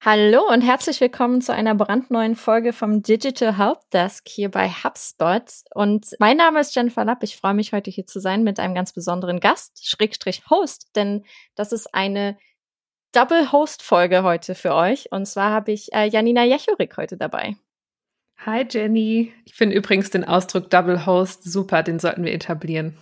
Hallo und herzlich willkommen zu einer brandneuen Folge vom Digital Helpdesk hier bei HubSpot. Und mein Name ist Jennifer Lapp. Ich freue mich, heute hier zu sein mit einem ganz besonderen Gast, Schrägstrich Host, denn das ist eine Double-Host-Folge heute für euch. Und zwar habe ich äh, Janina Jechurik heute dabei. Hi Jenny. Ich finde übrigens den Ausdruck Double Host super, den sollten wir etablieren.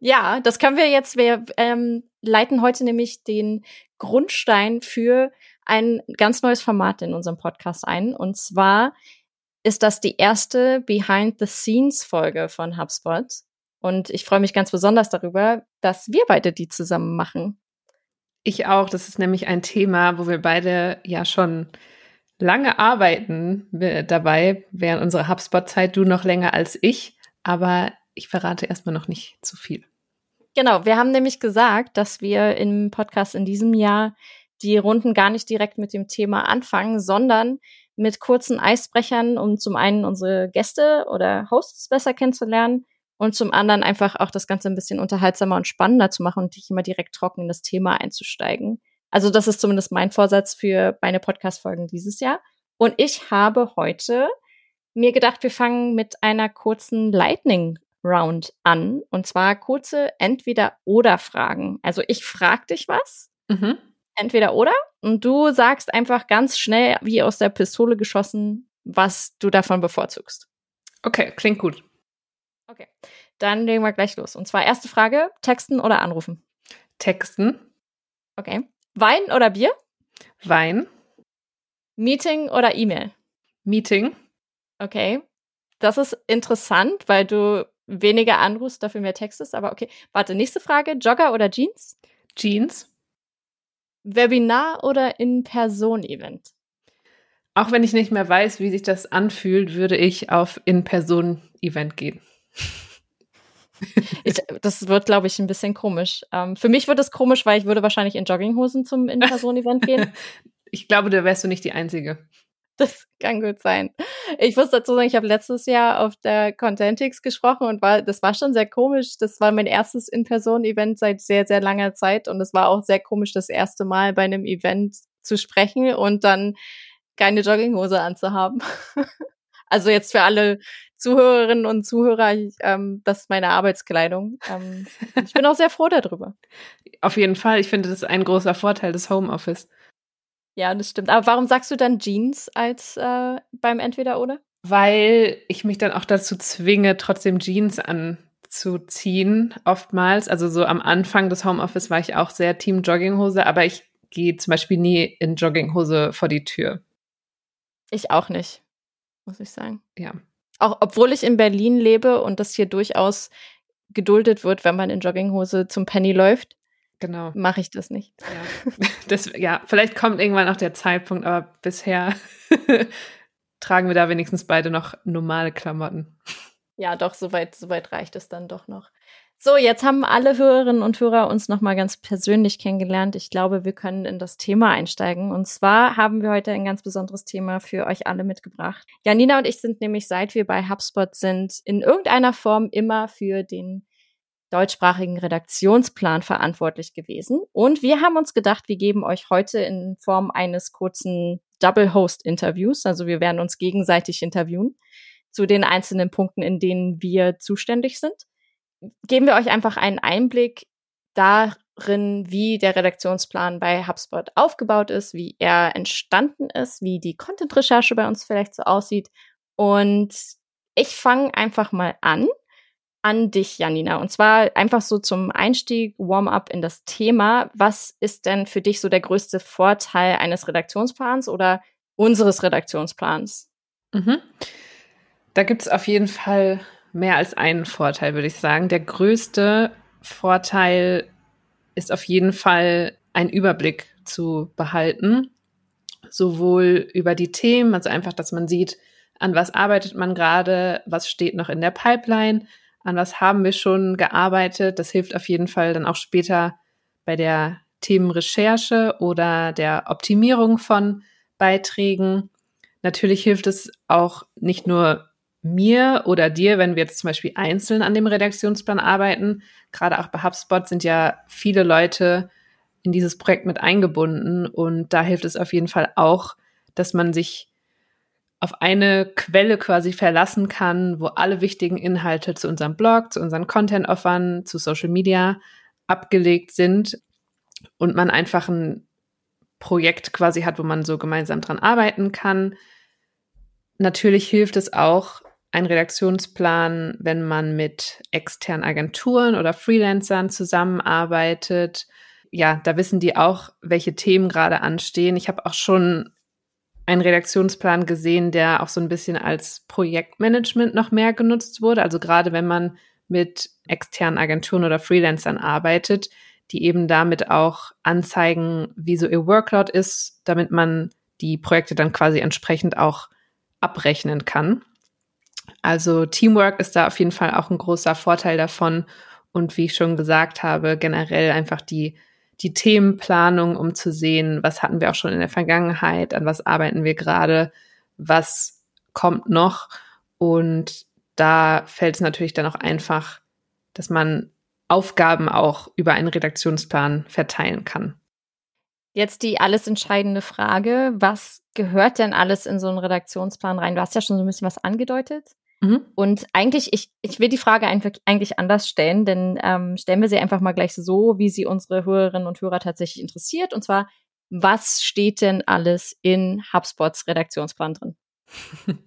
Ja, das können wir jetzt. Wir ähm, leiten heute nämlich den Grundstein für ein ganz neues Format in unserem Podcast ein. Und zwar ist das die erste Behind-the-Scenes-Folge von HubSpot. Und ich freue mich ganz besonders darüber, dass wir beide die zusammen machen. Ich auch. Das ist nämlich ein Thema, wo wir beide ja schon lange arbeiten dabei, während unserer HubSpot-Zeit. Du noch länger als ich. Aber ich verrate erstmal noch nicht zu viel. Genau, wir haben nämlich gesagt, dass wir im Podcast in diesem Jahr die Runden gar nicht direkt mit dem Thema anfangen, sondern mit kurzen Eisbrechern, um zum einen unsere Gäste oder Hosts besser kennenzulernen und zum anderen einfach auch das Ganze ein bisschen unterhaltsamer und spannender zu machen und nicht immer direkt trocken in das Thema einzusteigen. Also das ist zumindest mein Vorsatz für meine Podcast-Folgen dieses Jahr. Und ich habe heute mir gedacht, wir fangen mit einer kurzen Lightning Round an. Und zwar kurze Entweder-Oder-Fragen. Also ich frage dich was. Mhm entweder oder. Und du sagst einfach ganz schnell, wie aus der Pistole geschossen, was du davon bevorzugst. Okay, klingt gut. Okay, dann legen wir gleich los. Und zwar erste Frage: Texten oder anrufen? Texten. Okay. Wein oder Bier? Wein. Meeting oder E-Mail? Meeting. Okay. Das ist interessant, weil du weniger anrufst, dafür mehr textest. Aber okay. Warte, nächste Frage: Jogger oder Jeans? Jeans. Webinar oder In-Person-Event? Auch wenn ich nicht mehr weiß, wie sich das anfühlt, würde ich auf In-Person-Event gehen. Ich, das wird, glaube ich, ein bisschen komisch. Ähm, für mich wird es komisch, weil ich würde wahrscheinlich in Jogginghosen zum In-Person-Event gehen. Ich glaube, da wärst du nicht die Einzige. Das kann gut sein. Ich muss dazu sagen, ich habe letztes Jahr auf der Contentix gesprochen und war, das war schon sehr komisch. Das war mein erstes In-Person-Event seit sehr, sehr langer Zeit und es war auch sehr komisch, das erste Mal bei einem Event zu sprechen und dann keine Jogginghose anzuhaben. also jetzt für alle Zuhörerinnen und Zuhörer, ich, ähm, das ist meine Arbeitskleidung. Ähm, ich bin auch sehr froh darüber. Auf jeden Fall. Ich finde, das ist ein großer Vorteil des Homeoffice. Ja, das stimmt. Aber warum sagst du dann Jeans als äh, beim Entweder-Oder? Weil ich mich dann auch dazu zwinge, trotzdem Jeans anzuziehen, oftmals. Also so am Anfang des Homeoffice war ich auch sehr Team Jogginghose, aber ich gehe zum Beispiel nie in Jogginghose vor die Tür. Ich auch nicht, muss ich sagen. Ja. Auch obwohl ich in Berlin lebe und das hier durchaus geduldet wird, wenn man in Jogginghose zum Penny läuft, Genau. Mache ich das nicht. Ja. Das, ja, vielleicht kommt irgendwann auch der Zeitpunkt, aber bisher tragen wir da wenigstens beide noch normale Klamotten. Ja, doch, soweit, soweit reicht es dann doch noch. So, jetzt haben alle Hörerinnen und Hörer uns nochmal ganz persönlich kennengelernt. Ich glaube, wir können in das Thema einsteigen. Und zwar haben wir heute ein ganz besonderes Thema für euch alle mitgebracht. Janina und ich sind nämlich, seit wir bei HubSpot sind, in irgendeiner Form immer für den deutschsprachigen Redaktionsplan verantwortlich gewesen. Und wir haben uns gedacht, wir geben euch heute in Form eines kurzen Double-Host-Interviews, also wir werden uns gegenseitig interviewen, zu den einzelnen Punkten, in denen wir zuständig sind. Geben wir euch einfach einen Einblick darin, wie der Redaktionsplan bei HubSpot aufgebaut ist, wie er entstanden ist, wie die Content-Recherche bei uns vielleicht so aussieht. Und ich fange einfach mal an an dich, Janina. Und zwar einfach so zum Einstieg, Warm-up in das Thema. Was ist denn für dich so der größte Vorteil eines Redaktionsplans oder unseres Redaktionsplans? Mhm. Da gibt es auf jeden Fall mehr als einen Vorteil, würde ich sagen. Der größte Vorteil ist auf jeden Fall ein Überblick zu behalten, sowohl über die Themen, also einfach, dass man sieht, an was arbeitet man gerade, was steht noch in der Pipeline, an was haben wir schon gearbeitet. Das hilft auf jeden Fall dann auch später bei der Themenrecherche oder der Optimierung von Beiträgen. Natürlich hilft es auch nicht nur mir oder dir, wenn wir jetzt zum Beispiel einzeln an dem Redaktionsplan arbeiten. Gerade auch bei HubSpot sind ja viele Leute in dieses Projekt mit eingebunden. Und da hilft es auf jeden Fall auch, dass man sich auf eine Quelle quasi verlassen kann, wo alle wichtigen Inhalte zu unserem Blog, zu unseren Content-Offern, zu Social Media abgelegt sind und man einfach ein Projekt quasi hat, wo man so gemeinsam dran arbeiten kann. Natürlich hilft es auch, ein Redaktionsplan, wenn man mit externen Agenturen oder Freelancern zusammenarbeitet. Ja, da wissen die auch, welche Themen gerade anstehen. Ich habe auch schon einen Redaktionsplan gesehen, der auch so ein bisschen als Projektmanagement noch mehr genutzt wurde. Also gerade wenn man mit externen Agenturen oder Freelancern arbeitet, die eben damit auch anzeigen, wie so ihr Workload ist, damit man die Projekte dann quasi entsprechend auch abrechnen kann. Also Teamwork ist da auf jeden Fall auch ein großer Vorteil davon. Und wie ich schon gesagt habe, generell einfach die, die Themenplanung, um zu sehen, was hatten wir auch schon in der Vergangenheit, an was arbeiten wir gerade, was kommt noch. Und da fällt es natürlich dann auch einfach, dass man Aufgaben auch über einen Redaktionsplan verteilen kann. Jetzt die alles entscheidende Frage. Was gehört denn alles in so einen Redaktionsplan rein? Du hast ja schon so ein bisschen was angedeutet. Mhm. Und eigentlich, ich, ich will die Frage einfach, eigentlich anders stellen, denn ähm, stellen wir sie einfach mal gleich so, wie sie unsere Hörerinnen und Hörer tatsächlich interessiert. Und zwar, was steht denn alles in HubSpots Redaktionsplan drin?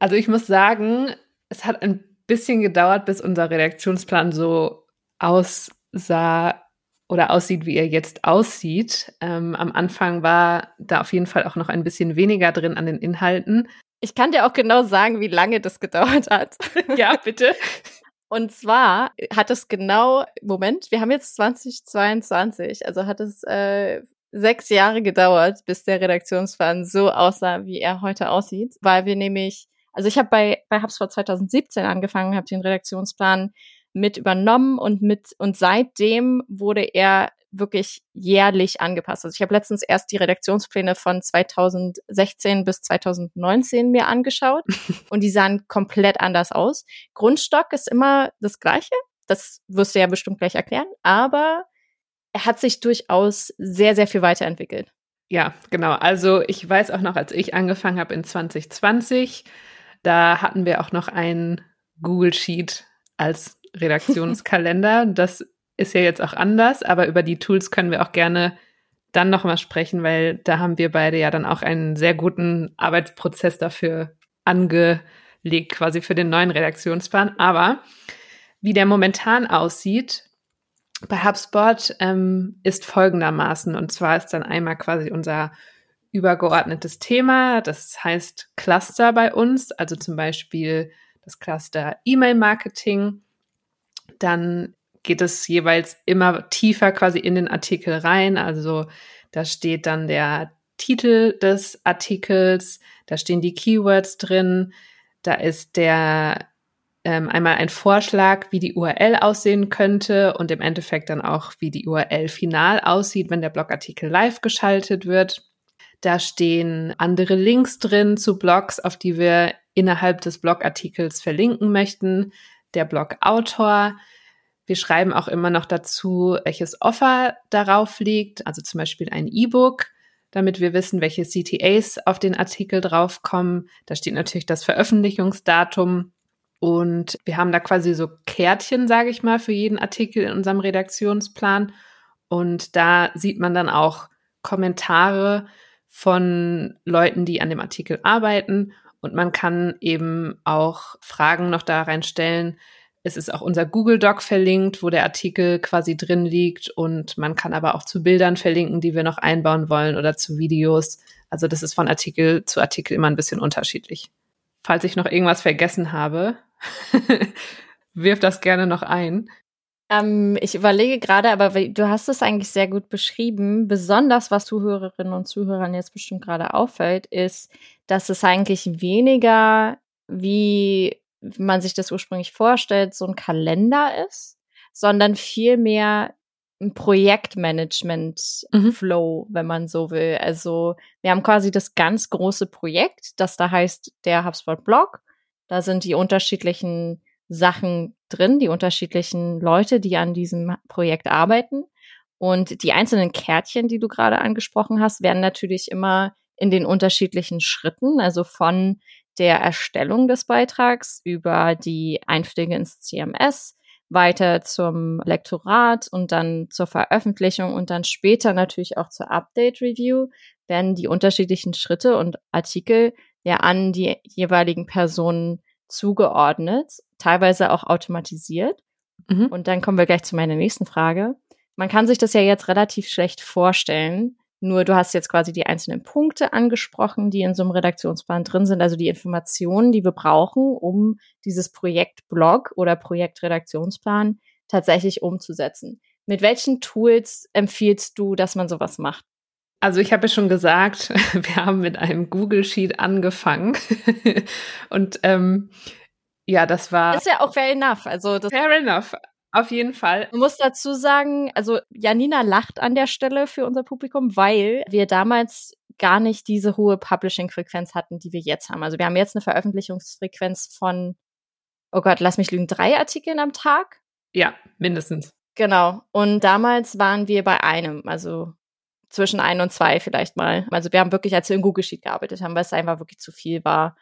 Also ich muss sagen, es hat ein bisschen gedauert, bis unser Redaktionsplan so aussah oder aussieht, wie er jetzt aussieht. Ähm, am Anfang war da auf jeden Fall auch noch ein bisschen weniger drin an den Inhalten. Ich kann dir auch genau sagen, wie lange das gedauert hat. Ja, bitte. Und zwar hat es genau, Moment, wir haben jetzt 2022, also hat es äh, sechs Jahre gedauert, bis der Redaktionsplan so aussah, wie er heute aussieht, weil wir nämlich, also ich habe bei, bei HubSpot 2017 angefangen, habe den Redaktionsplan mit übernommen und mit und seitdem wurde er wirklich jährlich angepasst. Also ich habe letztens erst die Redaktionspläne von 2016 bis 2019 mir angeschaut und die sahen komplett anders aus. Grundstock ist immer das gleiche, das wirst du ja bestimmt gleich erklären, aber er hat sich durchaus sehr, sehr viel weiterentwickelt. Ja, genau. Also ich weiß auch noch, als ich angefangen habe in 2020, da hatten wir auch noch ein Google Sheet als Redaktionskalender. Das ist ja jetzt auch anders, aber über die Tools können wir auch gerne dann nochmal sprechen, weil da haben wir beide ja dann auch einen sehr guten Arbeitsprozess dafür angelegt, quasi für den neuen Redaktionsplan. Aber wie der momentan aussieht, bei HubSpot ähm, ist folgendermaßen. Und zwar ist dann einmal quasi unser übergeordnetes Thema. Das heißt Cluster bei uns, also zum Beispiel das Cluster E-Mail-Marketing. Dann geht es jeweils immer tiefer quasi in den Artikel rein. Also da steht dann der Titel des Artikels, da stehen die Keywords drin, da ist der ähm, einmal ein Vorschlag, wie die URL aussehen könnte und im Endeffekt dann auch, wie die URL final aussieht, wenn der Blogartikel live geschaltet wird. Da stehen andere Links drin zu Blogs, auf die wir innerhalb des Blogartikels verlinken möchten. Der Blogautor, wir schreiben auch immer noch dazu, welches Offer darauf liegt, also zum Beispiel ein E-Book, damit wir wissen, welche CTAs auf den Artikel draufkommen. Da steht natürlich das Veröffentlichungsdatum und wir haben da quasi so Kärtchen, sage ich mal, für jeden Artikel in unserem Redaktionsplan. Und da sieht man dann auch Kommentare von Leuten, die an dem Artikel arbeiten. Und man kann eben auch Fragen noch da reinstellen, es ist auch unser Google Doc verlinkt, wo der Artikel quasi drin liegt. Und man kann aber auch zu Bildern verlinken, die wir noch einbauen wollen oder zu Videos. Also das ist von Artikel zu Artikel immer ein bisschen unterschiedlich. Falls ich noch irgendwas vergessen habe, wirf das gerne noch ein. Ähm, ich überlege gerade, aber du hast es eigentlich sehr gut beschrieben. Besonders was Zuhörerinnen und Zuhörern jetzt bestimmt gerade auffällt, ist, dass es eigentlich weniger wie wie man sich das ursprünglich vorstellt, so ein Kalender ist, sondern vielmehr ein Projektmanagement-Flow, mhm. wenn man so will. Also wir haben quasi das ganz große Projekt, das da heißt der HubSpot Blog. Da sind die unterschiedlichen Sachen drin, die unterschiedlichen Leute, die an diesem Projekt arbeiten. Und die einzelnen Kärtchen, die du gerade angesprochen hast, werden natürlich immer in den unterschiedlichen Schritten, also von der Erstellung des Beitrags über die Einpflege ins CMS, weiter zum Lektorat und dann zur Veröffentlichung und dann später natürlich auch zur Update Review werden die unterschiedlichen Schritte und Artikel ja an die jeweiligen Personen zugeordnet, teilweise auch automatisiert. Mhm. Und dann kommen wir gleich zu meiner nächsten Frage. Man kann sich das ja jetzt relativ schlecht vorstellen. Nur du hast jetzt quasi die einzelnen Punkte angesprochen, die in so einem Redaktionsplan drin sind, also die Informationen, die wir brauchen, um dieses Projektblog oder Projektredaktionsplan tatsächlich umzusetzen. Mit welchen Tools empfiehlst du, dass man sowas macht? Also ich habe ja schon gesagt, wir haben mit einem Google Sheet angefangen und ähm, ja, das war. Ist ja auch fair enough. Also das fair enough. Auf jeden Fall. Man muss dazu sagen, also Janina lacht an der Stelle für unser Publikum, weil wir damals gar nicht diese hohe Publishing-Frequenz hatten, die wir jetzt haben. Also wir haben jetzt eine Veröffentlichungsfrequenz von, oh Gott, lass mich lügen, drei Artikeln am Tag? Ja, mindestens. Genau. Und damals waren wir bei einem, also zwischen ein und zwei vielleicht mal. Also wir haben wirklich, als wir in Google Sheet gearbeitet haben, weil es einfach wirklich zu viel war,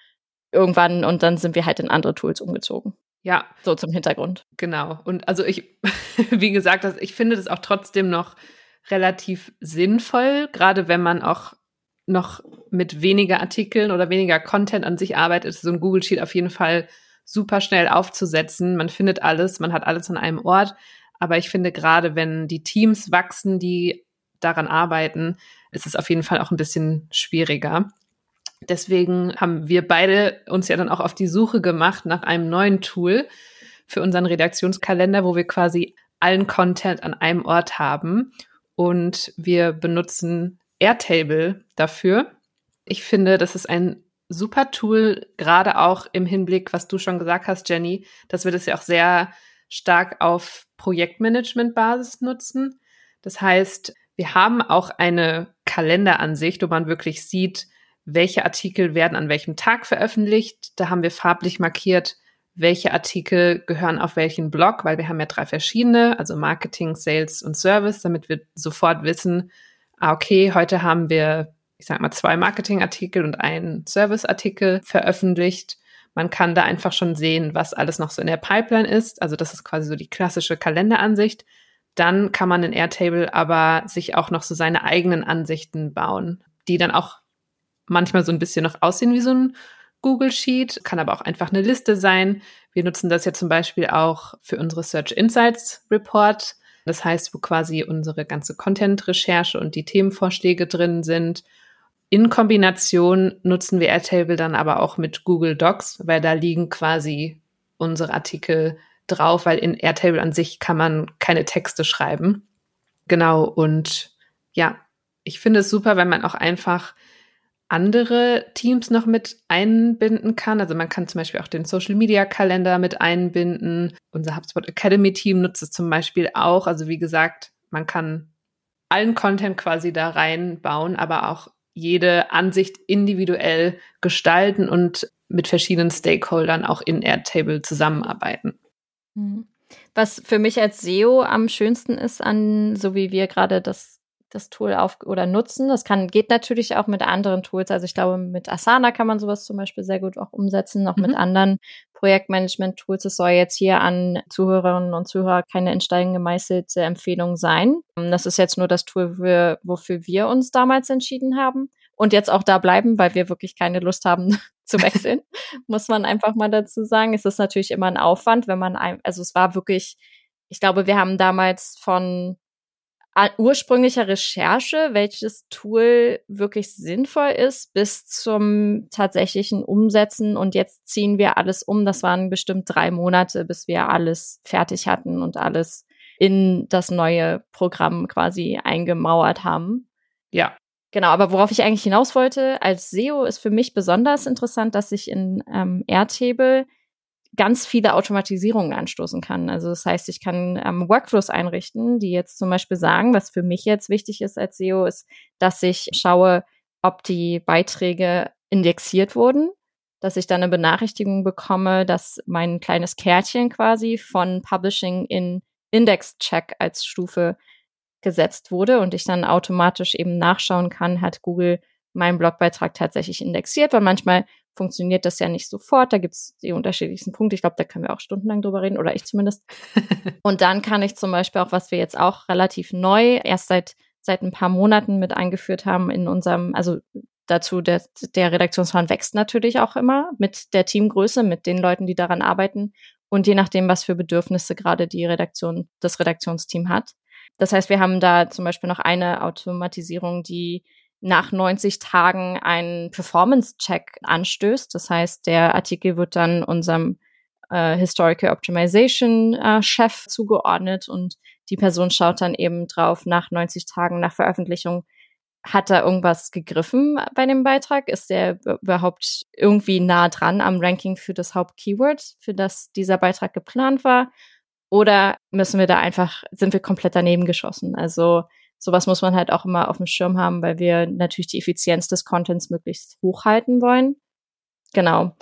irgendwann und dann sind wir halt in andere Tools umgezogen. Ja. So zum Hintergrund. Genau. Und also ich, wie gesagt, ich finde das auch trotzdem noch relativ sinnvoll, gerade wenn man auch noch mit weniger Artikeln oder weniger Content an sich arbeitet, ist so ein Google Sheet auf jeden Fall super schnell aufzusetzen. Man findet alles, man hat alles an einem Ort. Aber ich finde gerade, wenn die Teams wachsen, die daran arbeiten, ist es auf jeden Fall auch ein bisschen schwieriger. Deswegen haben wir beide uns ja dann auch auf die Suche gemacht nach einem neuen Tool für unseren Redaktionskalender, wo wir quasi allen Content an einem Ort haben. Und wir benutzen Airtable dafür. Ich finde, das ist ein super Tool, gerade auch im Hinblick, was du schon gesagt hast, Jenny, dass wir das ja auch sehr stark auf Projektmanagement-Basis nutzen. Das heißt, wir haben auch eine Kalenderansicht, wo man wirklich sieht, welche Artikel werden an welchem Tag veröffentlicht. Da haben wir farblich markiert, welche Artikel gehören auf welchen Blog, weil wir haben ja drei verschiedene, also Marketing, Sales und Service, damit wir sofort wissen, ah, okay, heute haben wir, ich sag mal, zwei Marketingartikel und einen Serviceartikel veröffentlicht. Man kann da einfach schon sehen, was alles noch so in der Pipeline ist. Also das ist quasi so die klassische Kalenderansicht. Dann kann man in Airtable aber sich auch noch so seine eigenen Ansichten bauen, die dann auch manchmal so ein bisschen noch aussehen wie so ein Google Sheet, kann aber auch einfach eine Liste sein. Wir nutzen das ja zum Beispiel auch für unsere Search Insights Report. Das heißt, wo quasi unsere ganze Content-Recherche und die Themenvorschläge drin sind. In Kombination nutzen wir Airtable dann aber auch mit Google Docs, weil da liegen quasi unsere Artikel drauf, weil in Airtable an sich kann man keine Texte schreiben. Genau, und ja, ich finde es super, wenn man auch einfach andere Teams noch mit einbinden kann. Also man kann zum Beispiel auch den Social Media Kalender mit einbinden. Unser HubSpot Academy Team nutzt es zum Beispiel auch. Also wie gesagt, man kann allen Content quasi da reinbauen, aber auch jede Ansicht individuell gestalten und mit verschiedenen Stakeholdern auch in Airtable zusammenarbeiten. Mhm. Was für mich als SEO am schönsten ist an, so wie wir gerade das das Tool auf oder nutzen. Das kann, geht natürlich auch mit anderen Tools. Also ich glaube, mit Asana kann man sowas zum Beispiel sehr gut auch umsetzen, noch mhm. mit anderen Projektmanagement-Tools. Es soll jetzt hier an Zuhörerinnen und Zuhörer keine in Stein gemeißelte Empfehlung sein. Das ist jetzt nur das Tool, für, wofür wir uns damals entschieden haben und jetzt auch da bleiben, weil wir wirklich keine Lust haben zu wechseln, muss man einfach mal dazu sagen. Es ist natürlich immer ein Aufwand, wenn man, ein, also es war wirklich, ich glaube, wir haben damals von ursprünglicher Recherche, welches Tool wirklich sinnvoll ist, bis zum tatsächlichen Umsetzen. Und jetzt ziehen wir alles um. Das waren bestimmt drei Monate, bis wir alles fertig hatten und alles in das neue Programm quasi eingemauert haben. Ja. Genau, aber worauf ich eigentlich hinaus wollte, als SEO ist für mich besonders interessant, dass ich in ähm, Airtable ganz viele Automatisierungen anstoßen kann. Also das heißt, ich kann ähm, Workflows einrichten, die jetzt zum Beispiel sagen, was für mich jetzt wichtig ist als SEO, ist, dass ich schaue, ob die Beiträge indexiert wurden, dass ich dann eine Benachrichtigung bekomme, dass mein kleines Kärtchen quasi von Publishing in Index-Check als Stufe gesetzt wurde und ich dann automatisch eben nachschauen kann, hat Google meinen Blogbeitrag tatsächlich indexiert, weil manchmal funktioniert das ja nicht sofort. Da gibt es die unterschiedlichsten Punkte. Ich glaube, da können wir auch stundenlang drüber reden, oder ich zumindest. und dann kann ich zum Beispiel auch, was wir jetzt auch relativ neu erst seit seit ein paar Monaten mit eingeführt haben in unserem, also dazu, der, der Redaktionsplan wächst natürlich auch immer mit der Teamgröße, mit den Leuten, die daran arbeiten und je nachdem, was für Bedürfnisse gerade die Redaktion, das Redaktionsteam hat. Das heißt, wir haben da zum Beispiel noch eine Automatisierung, die nach 90 Tagen einen Performance-Check anstößt. Das heißt, der Artikel wird dann unserem äh, Historical Optimization äh, Chef zugeordnet und die Person schaut dann eben drauf nach 90 Tagen nach Veröffentlichung, hat da irgendwas gegriffen bei dem Beitrag? Ist der überhaupt irgendwie nah dran am Ranking für das Hauptkeyword, für das dieser Beitrag geplant war? Oder müssen wir da einfach, sind wir komplett daneben geschossen? Also sowas muss man halt auch immer auf dem Schirm haben, weil wir natürlich die Effizienz des Contents möglichst hochhalten wollen. Genau.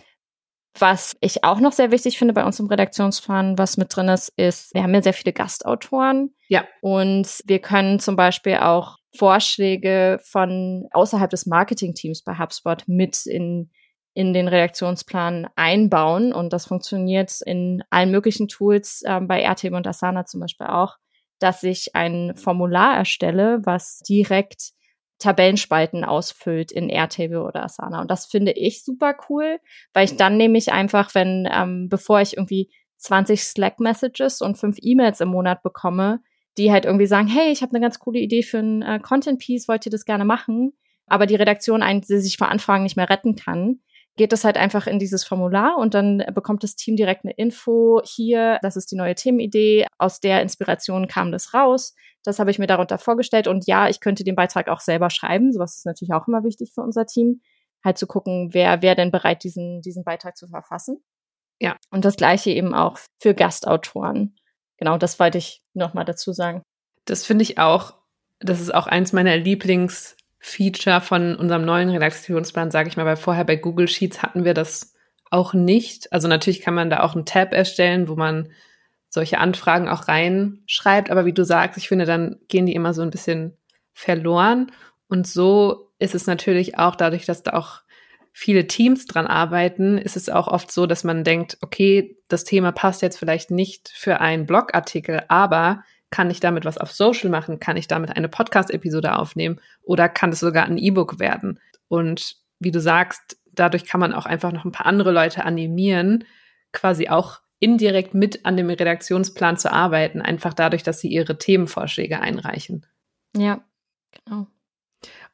Was ich auch noch sehr wichtig finde bei uns im Redaktionsplan, was mit drin ist, ist, wir haben ja sehr viele Gastautoren. Ja. Und wir können zum Beispiel auch Vorschläge von außerhalb des Marketingteams bei HubSpot mit in, in den Redaktionsplan einbauen. Und das funktioniert in allen möglichen Tools, äh, bei Airtable und Asana zum Beispiel auch dass ich ein Formular erstelle, was direkt Tabellenspalten ausfüllt in Airtable oder Asana. Und das finde ich super cool, weil ich dann nämlich einfach, wenn, ähm, bevor ich irgendwie 20 Slack-Messages und fünf E-Mails im Monat bekomme, die halt irgendwie sagen, hey, ich habe eine ganz coole Idee für ein äh, Content-Piece, wollt ihr das gerne machen? Aber die Redaktion eigentlich sich vor Anfragen nicht mehr retten kann, geht es halt einfach in dieses Formular und dann bekommt das Team direkt eine Info. Hier, das ist die neue Themenidee. Aus der Inspiration kam das raus. Das habe ich mir darunter vorgestellt. Und ja, ich könnte den Beitrag auch selber schreiben. Sowas ist natürlich auch immer wichtig für unser Team. Halt zu gucken, wer, wer denn bereit, diesen, diesen Beitrag zu verfassen. Ja. Und das gleiche eben auch für Gastautoren. Genau, das wollte ich nochmal dazu sagen. Das finde ich auch, das ist auch eins meiner Lieblings- Feature von unserem neuen Redaktionsplan, sage ich mal, weil vorher bei Google Sheets hatten wir das auch nicht. Also natürlich kann man da auch einen Tab erstellen, wo man solche Anfragen auch reinschreibt, aber wie du sagst, ich finde, dann gehen die immer so ein bisschen verloren. Und so ist es natürlich auch dadurch, dass da auch viele Teams dran arbeiten, ist es auch oft so, dass man denkt, okay, das Thema passt jetzt vielleicht nicht für einen Blogartikel, aber kann ich damit was auf Social machen? Kann ich damit eine Podcast-Episode aufnehmen? Oder kann es sogar ein E-Book werden? Und wie du sagst, dadurch kann man auch einfach noch ein paar andere Leute animieren, quasi auch indirekt mit an dem Redaktionsplan zu arbeiten, einfach dadurch, dass sie ihre Themenvorschläge einreichen. Ja, genau.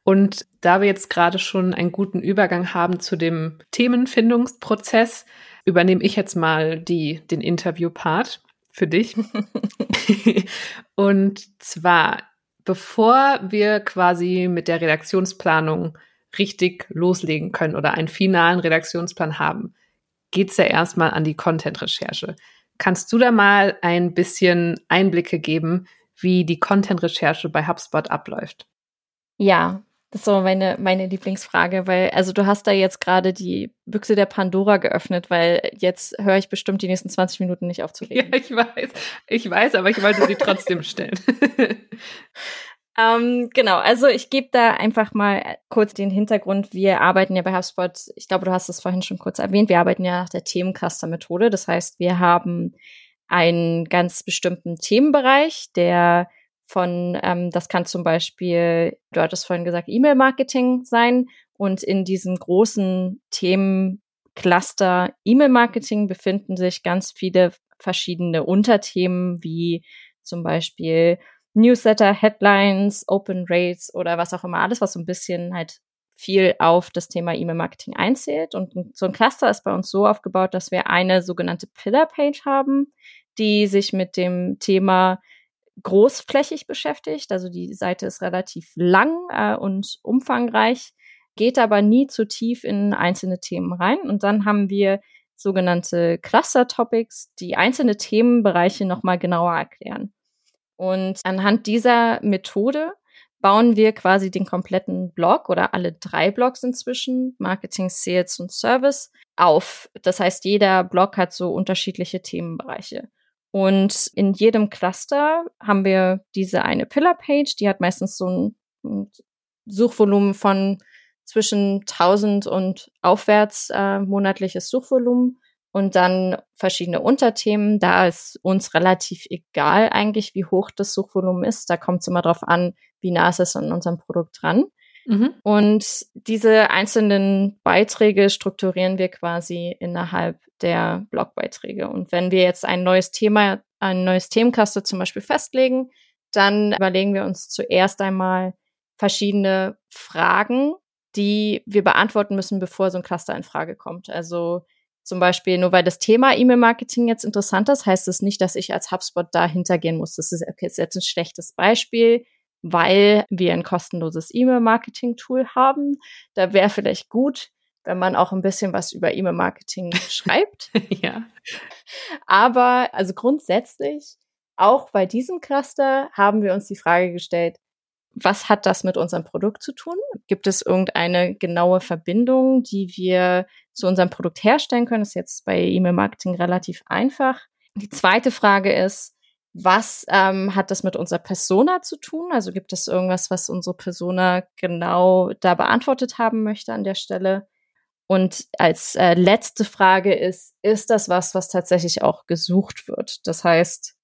Und da wir jetzt gerade schon einen guten Übergang haben zu dem Themenfindungsprozess, übernehme ich jetzt mal die, den Interview-Part für dich. und zwar, bevor wir quasi mit der Redaktionsplanung richtig loslegen können oder einen finalen Redaktionsplan haben, geht's ja erstmal an die Content-Recherche. Kannst du da mal ein bisschen Einblicke geben, wie die Content-Recherche bei HubSpot abläuft? Ja, das ist so meine, meine Lieblingsfrage, weil, also du hast da jetzt gerade die Büchse der Pandora geöffnet, weil jetzt höre ich bestimmt die nächsten 20 Minuten nicht auf zu reden. Ja, ich weiß. Ich weiß, aber ich wollte sie trotzdem stellen. ähm, genau, also ich gebe da einfach mal kurz den Hintergrund. Wir arbeiten ja bei HubSpot, ich glaube, du hast es vorhin schon kurz erwähnt, wir arbeiten ja nach der Themencluster-Methode. Das heißt, wir haben einen ganz bestimmten Themenbereich, der von, ähm, das kann zum Beispiel, du hattest vorhin gesagt, E-Mail-Marketing sein. Und in diesem großen Themencluster E-Mail-Marketing befinden sich ganz viele verschiedene Unterthemen, wie zum Beispiel Newsletter, Headlines, Open Rates oder was auch immer, alles, was so ein bisschen halt viel auf das Thema E-Mail-Marketing einzählt. Und so ein Cluster ist bei uns so aufgebaut, dass wir eine sogenannte Pillar-Page haben, die sich mit dem Thema großflächig beschäftigt. Also die Seite ist relativ lang äh, und umfangreich, geht aber nie zu tief in einzelne Themen rein. Und dann haben wir sogenannte Cluster Topics, die einzelne Themenbereiche nochmal genauer erklären. Und anhand dieser Methode bauen wir quasi den kompletten Blog oder alle drei Blogs inzwischen, Marketing, Sales und Service, auf. Das heißt, jeder Blog hat so unterschiedliche Themenbereiche. Und in jedem Cluster haben wir diese eine Pillar-Page, die hat meistens so ein, ein Suchvolumen von zwischen 1000 und aufwärts äh, monatliches Suchvolumen und dann verschiedene Unterthemen. Da ist uns relativ egal eigentlich, wie hoch das Suchvolumen ist. Da kommt es immer darauf an, wie nah ist es an unserem Produkt dran. Mhm. Und diese einzelnen Beiträge strukturieren wir quasi innerhalb der Blogbeiträge. Und wenn wir jetzt ein neues Thema, ein neues Themenkaste zum Beispiel festlegen, dann überlegen wir uns zuerst einmal verschiedene Fragen, die wir beantworten müssen, bevor so ein Cluster in Frage kommt. Also zum Beispiel, nur weil das Thema E-Mail-Marketing jetzt interessant ist, heißt es das nicht, dass ich als HubSpot dahinter gehen muss. Das ist, okay, ist jetzt ein schlechtes Beispiel weil wir ein kostenloses E-Mail-Marketing-Tool haben. Da wäre vielleicht gut, wenn man auch ein bisschen was über E-Mail-Marketing schreibt. ja. Aber also grundsätzlich, auch bei diesem Cluster haben wir uns die Frage gestellt, was hat das mit unserem Produkt zu tun? Gibt es irgendeine genaue Verbindung, die wir zu unserem Produkt herstellen können? Das ist jetzt bei E-Mail-Marketing relativ einfach. Die zweite Frage ist, was ähm, hat das mit unserer Persona zu tun? Also gibt es irgendwas, was unsere Persona genau da beantwortet haben möchte an der Stelle? Und als äh, letzte Frage ist, ist das was, was tatsächlich auch gesucht wird? Das heißt,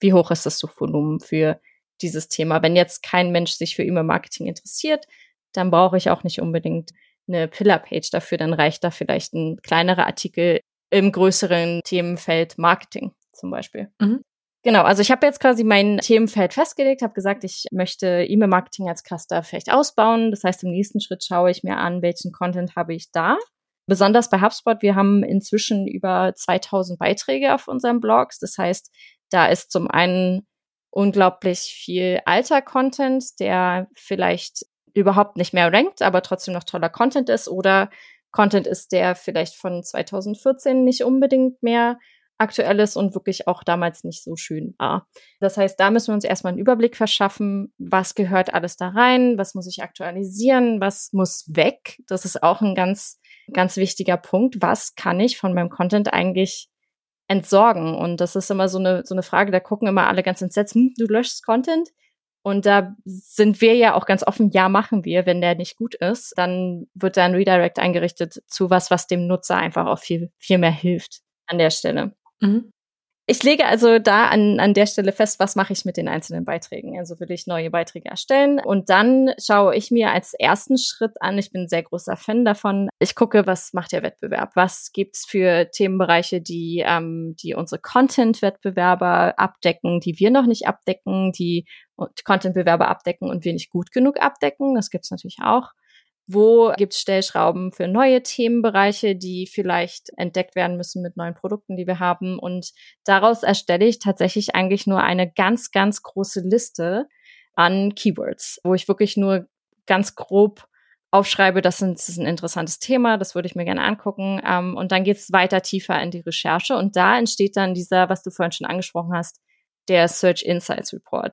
wie hoch ist das Suchvolumen für dieses Thema? Wenn jetzt kein Mensch sich für E-Mail-Marketing interessiert, dann brauche ich auch nicht unbedingt eine Pillar-Page dafür. Dann reicht da vielleicht ein kleinerer Artikel im größeren Themenfeld Marketing zum Beispiel. Mhm. Genau, also ich habe jetzt quasi mein Themenfeld festgelegt, habe gesagt, ich möchte E-Mail-Marketing als Cluster vielleicht ausbauen. Das heißt, im nächsten Schritt schaue ich mir an, welchen Content habe ich da. Besonders bei HubSpot, wir haben inzwischen über 2000 Beiträge auf unseren Blogs. Das heißt, da ist zum einen unglaublich viel alter Content, der vielleicht überhaupt nicht mehr rankt, aber trotzdem noch toller Content ist oder Content ist, der vielleicht von 2014 nicht unbedingt mehr aktuelles und wirklich auch damals nicht so schön war. Das heißt, da müssen wir uns erstmal einen Überblick verschaffen, was gehört alles da rein, was muss ich aktualisieren, was muss weg. Das ist auch ein ganz, ganz wichtiger Punkt. Was kann ich von meinem Content eigentlich entsorgen? Und das ist immer so eine, so eine Frage, da gucken immer alle ganz entsetzt, hm, du löschst Content? Und da sind wir ja auch ganz offen, ja, machen wir. Wenn der nicht gut ist, dann wird da ein Redirect eingerichtet zu was, was dem Nutzer einfach auch viel, viel mehr hilft an der Stelle. Mhm. Ich lege also da an, an der Stelle fest, was mache ich mit den einzelnen Beiträgen. Also will ich neue Beiträge erstellen und dann schaue ich mir als ersten Schritt an, ich bin ein sehr großer Fan davon, ich gucke, was macht der Wettbewerb? Was gibt's für Themenbereiche, die, ähm, die unsere Content-Wettbewerber abdecken, die wir noch nicht abdecken, die Content-Bewerber abdecken und wir nicht gut genug abdecken? Das gibt's natürlich auch. Wo gibt es Stellschrauben für neue Themenbereiche, die vielleicht entdeckt werden müssen mit neuen Produkten, die wir haben? Und daraus erstelle ich tatsächlich eigentlich nur eine ganz, ganz große Liste an Keywords, wo ich wirklich nur ganz grob aufschreibe, das, sind, das ist ein interessantes Thema, das würde ich mir gerne angucken. Ähm, und dann geht es weiter tiefer in die Recherche. Und da entsteht dann dieser, was du vorhin schon angesprochen hast, der Search Insights Report.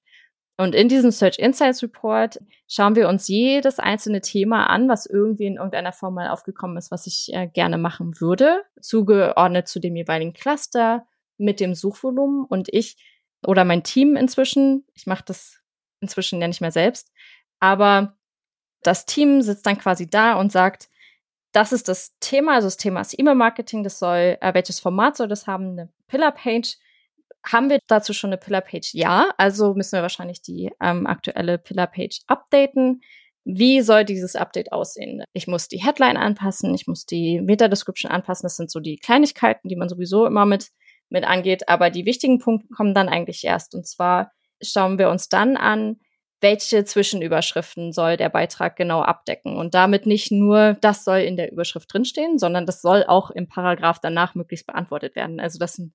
Und in diesem Search Insights Report schauen wir uns jedes einzelne Thema an, was irgendwie in irgendeiner Form mal aufgekommen ist, was ich äh, gerne machen würde, zugeordnet zu dem jeweiligen Cluster mit dem Suchvolumen. Und ich oder mein Team inzwischen, ich mache das inzwischen ja nicht mehr selbst, aber das Team sitzt dann quasi da und sagt, das ist das Thema, also das Thema ist E-Mail-Marketing, das soll, äh, welches Format soll das haben, eine Pillar-Page haben wir dazu schon eine Pillar-Page? Ja, also müssen wir wahrscheinlich die ähm, aktuelle Pillar-Page updaten. Wie soll dieses Update aussehen? Ich muss die Headline anpassen, ich muss die Meta-Description anpassen. Das sind so die Kleinigkeiten, die man sowieso immer mit, mit angeht. Aber die wichtigen Punkte kommen dann eigentlich erst. Und zwar schauen wir uns dann an, welche Zwischenüberschriften soll der Beitrag genau abdecken. Und damit nicht nur, das soll in der Überschrift drinstehen, sondern das soll auch im Paragraph danach möglichst beantwortet werden. Also das sind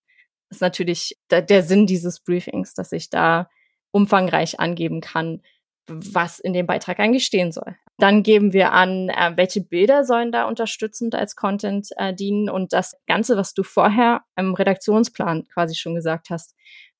ist natürlich der, Sinn dieses Briefings, dass ich da umfangreich angeben kann, was in dem Beitrag eigentlich stehen soll. Dann geben wir an, äh, welche Bilder sollen da unterstützend als Content äh, dienen und das Ganze, was du vorher im Redaktionsplan quasi schon gesagt hast.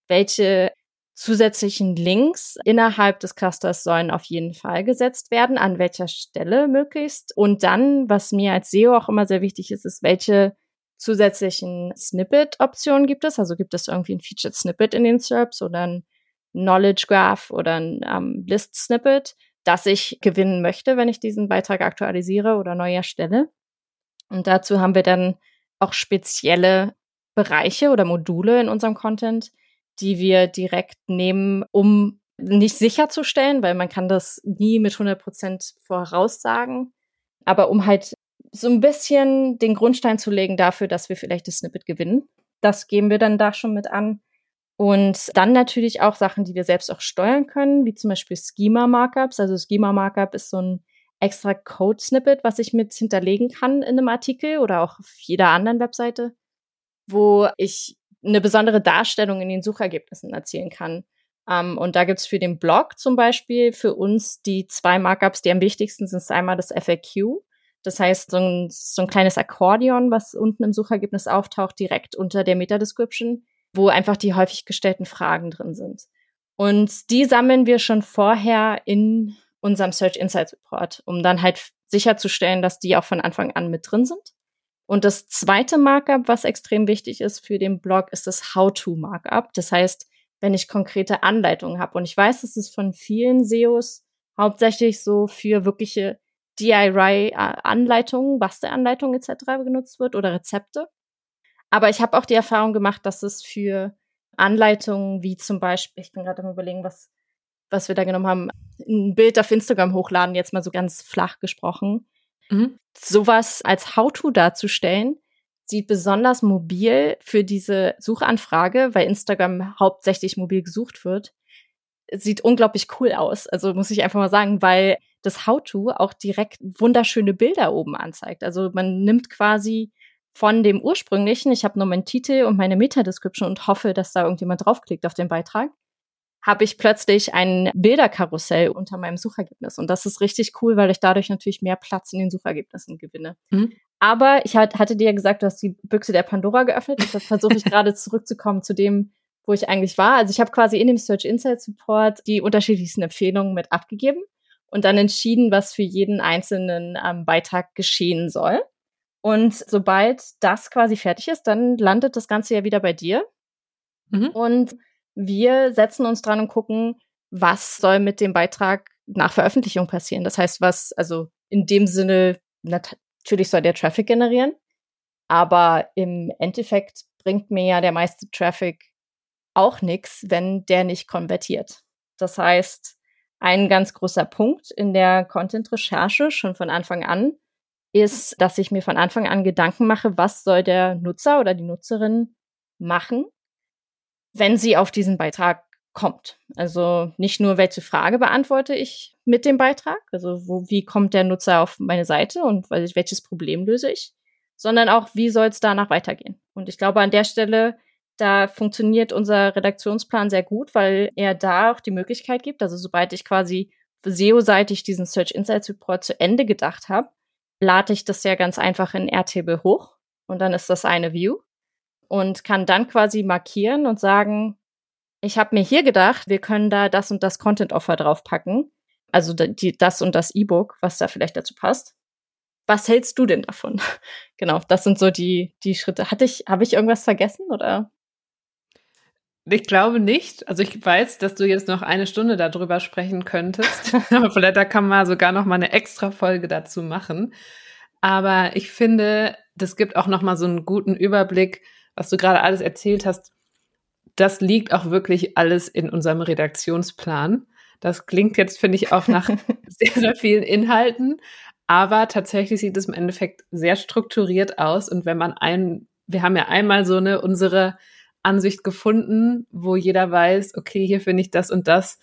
Welche zusätzlichen Links innerhalb des Clusters sollen auf jeden Fall gesetzt werden, an welcher Stelle möglichst. Und dann, was mir als SEO auch immer sehr wichtig ist, ist, welche zusätzlichen Snippet-Optionen gibt es. Also gibt es irgendwie ein Featured Snippet in den SERPs oder ein Knowledge Graph oder ein ähm, List Snippet, das ich gewinnen möchte, wenn ich diesen Beitrag aktualisiere oder neu erstelle. Und dazu haben wir dann auch spezielle Bereiche oder Module in unserem Content, die wir direkt nehmen, um nicht sicherzustellen, weil man kann das nie mit 100 Prozent voraussagen, aber um halt so ein bisschen den Grundstein zu legen dafür, dass wir vielleicht das Snippet gewinnen. Das geben wir dann da schon mit an. Und dann natürlich auch Sachen, die wir selbst auch steuern können, wie zum Beispiel Schema-Markups. Also Schema-Markup ist so ein extra Code-Snippet, was ich mit hinterlegen kann in einem Artikel oder auch auf jeder anderen Webseite, wo ich eine besondere Darstellung in den Suchergebnissen erzielen kann. Um, und da gibt's für den Blog zum Beispiel für uns die zwei Markups, die am wichtigsten sind, ist einmal das FAQ. Das heißt, so ein, so ein kleines Akkordeon, was unten im Suchergebnis auftaucht, direkt unter der Meta-Description, wo einfach die häufig gestellten Fragen drin sind. Und die sammeln wir schon vorher in unserem Search Insights Report, um dann halt sicherzustellen, dass die auch von Anfang an mit drin sind. Und das zweite Markup, was extrem wichtig ist für den Blog, ist das How-to-Markup. Das heißt, wenn ich konkrete Anleitungen habe. Und ich weiß, dass es von vielen SEOs hauptsächlich so für wirkliche DIY-Anleitungen, Bastelanleitungen etc. genutzt wird oder Rezepte. Aber ich habe auch die Erfahrung gemacht, dass es für Anleitungen wie zum Beispiel, ich bin gerade am überlegen, was, was wir da genommen haben, ein Bild auf Instagram hochladen, jetzt mal so ganz flach gesprochen. Mhm. Sowas als How-To darzustellen, sieht besonders mobil für diese Suchanfrage, weil Instagram hauptsächlich mobil gesucht wird, sieht unglaublich cool aus. Also muss ich einfach mal sagen, weil das How-To auch direkt wunderschöne Bilder oben anzeigt. Also man nimmt quasi von dem ursprünglichen, ich habe nur meinen Titel und meine Meta-Description und hoffe, dass da irgendjemand draufklickt auf den Beitrag, habe ich plötzlich ein Bilderkarussell unter meinem Suchergebnis. Und das ist richtig cool, weil ich dadurch natürlich mehr Platz in den Suchergebnissen gewinne. Mhm. Aber ich hatte dir ja gesagt, du hast die Büchse der Pandora geöffnet. Deshalb versuche ich gerade zurückzukommen zu dem, wo ich eigentlich war. Also ich habe quasi in dem Search Insights Report die unterschiedlichsten Empfehlungen mit abgegeben und dann entschieden, was für jeden einzelnen ähm, Beitrag geschehen soll. Und sobald das quasi fertig ist, dann landet das Ganze ja wieder bei dir. Mhm. Und wir setzen uns dran und gucken, was soll mit dem Beitrag nach Veröffentlichung passieren. Das heißt, was, also in dem Sinne, Natürlich soll der Traffic generieren, aber im Endeffekt bringt mir ja der meiste Traffic auch nichts, wenn der nicht konvertiert. Das heißt, ein ganz großer Punkt in der Content-Recherche schon von Anfang an ist, dass ich mir von Anfang an Gedanken mache, was soll der Nutzer oder die Nutzerin machen, wenn sie auf diesen Beitrag kommt. Also nicht nur, welche Frage beantworte ich mit dem Beitrag, also wo, wie kommt der Nutzer auf meine Seite und welches Problem löse ich, sondern auch, wie soll es danach weitergehen. Und ich glaube, an der Stelle, da funktioniert unser Redaktionsplan sehr gut, weil er da auch die Möglichkeit gibt, also sobald ich quasi SEO-seitig diesen Search Insights Report zu Ende gedacht habe, lade ich das ja ganz einfach in Airtable hoch und dann ist das eine View und kann dann quasi markieren und sagen, ich habe mir hier gedacht, wir können da das und das Content-Offer draufpacken. Also die, das und das E-Book, was da vielleicht dazu passt. Was hältst du denn davon? genau, das sind so die, die Schritte. Hatte ich, habe ich irgendwas vergessen oder? Ich glaube nicht. Also ich weiß, dass du jetzt noch eine Stunde darüber sprechen könntest. Aber vielleicht da kann man sogar noch mal eine extra Folge dazu machen. Aber ich finde, das gibt auch noch mal so einen guten Überblick, was du gerade alles erzählt hast, das liegt auch wirklich alles in unserem Redaktionsplan. Das klingt jetzt, finde ich, auch nach sehr, sehr vielen Inhalten. Aber tatsächlich sieht es im Endeffekt sehr strukturiert aus. Und wenn man ein, wir haben ja einmal so eine, unsere Ansicht gefunden, wo jeder weiß, okay, hier finde ich das und das.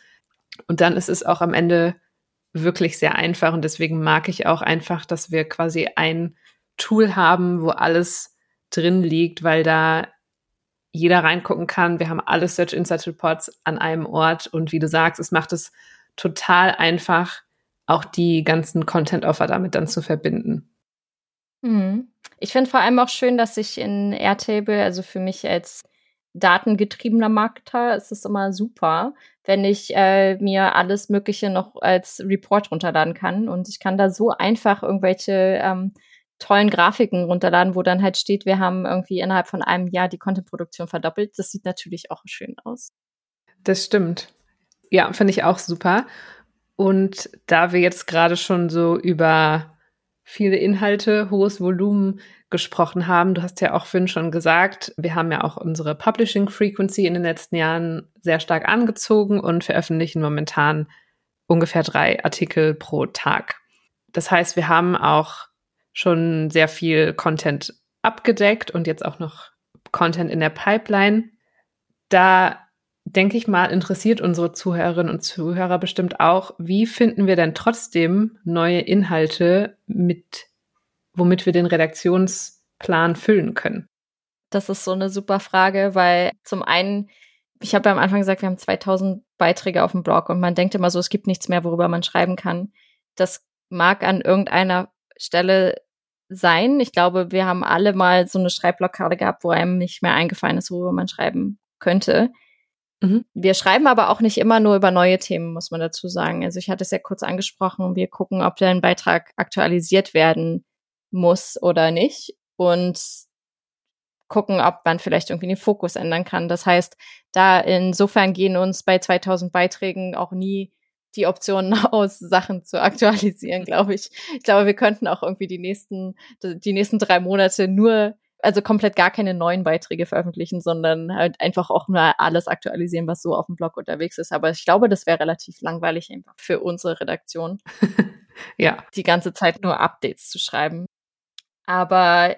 Und dann ist es auch am Ende wirklich sehr einfach. Und deswegen mag ich auch einfach, dass wir quasi ein Tool haben, wo alles drin liegt, weil da jeder reingucken kann. Wir haben alle Search Insights Reports an einem Ort und wie du sagst, es macht es total einfach, auch die ganzen Content-Offer damit dann zu verbinden. Mhm. Ich finde vor allem auch schön, dass ich in Airtable, also für mich als datengetriebener Marketer, ist es immer super, wenn ich äh, mir alles Mögliche noch als Report runterladen kann und ich kann da so einfach irgendwelche ähm, tollen Grafiken runterladen, wo dann halt steht, wir haben irgendwie innerhalb von einem Jahr die Content-Produktion verdoppelt. Das sieht natürlich auch schön aus. Das stimmt. Ja, finde ich auch super. Und da wir jetzt gerade schon so über viele Inhalte, hohes Volumen gesprochen haben, du hast ja auch Finn schon gesagt, wir haben ja auch unsere Publishing Frequency in den letzten Jahren sehr stark angezogen und veröffentlichen momentan ungefähr drei Artikel pro Tag. Das heißt, wir haben auch schon sehr viel Content abgedeckt und jetzt auch noch Content in der Pipeline. Da denke ich mal, interessiert unsere Zuhörerinnen und Zuhörer bestimmt auch, wie finden wir denn trotzdem neue Inhalte mit, womit wir den Redaktionsplan füllen können? Das ist so eine super Frage, weil zum einen, ich habe ja am Anfang gesagt, wir haben 2000 Beiträge auf dem Blog und man denkt immer so, es gibt nichts mehr, worüber man schreiben kann. Das mag an irgendeiner Stelle sein. Ich glaube, wir haben alle mal so eine Schreibblockade gehabt, wo einem nicht mehr eingefallen ist, worüber man schreiben könnte. Mhm. Wir schreiben aber auch nicht immer nur über neue Themen, muss man dazu sagen. Also ich hatte es ja kurz angesprochen. Wir gucken, ob der Beitrag aktualisiert werden muss oder nicht und gucken, ob man vielleicht irgendwie den Fokus ändern kann. Das heißt, da insofern gehen uns bei 2000 Beiträgen auch nie die Optionen aus, Sachen zu aktualisieren, glaube ich. Ich glaube, wir könnten auch irgendwie die nächsten, die nächsten drei Monate nur, also komplett gar keine neuen Beiträge veröffentlichen, sondern halt einfach auch mal alles aktualisieren, was so auf dem Blog unterwegs ist. Aber ich glaube, das wäre relativ langweilig einfach für unsere Redaktion. ja. Die ganze Zeit nur Updates zu schreiben. Aber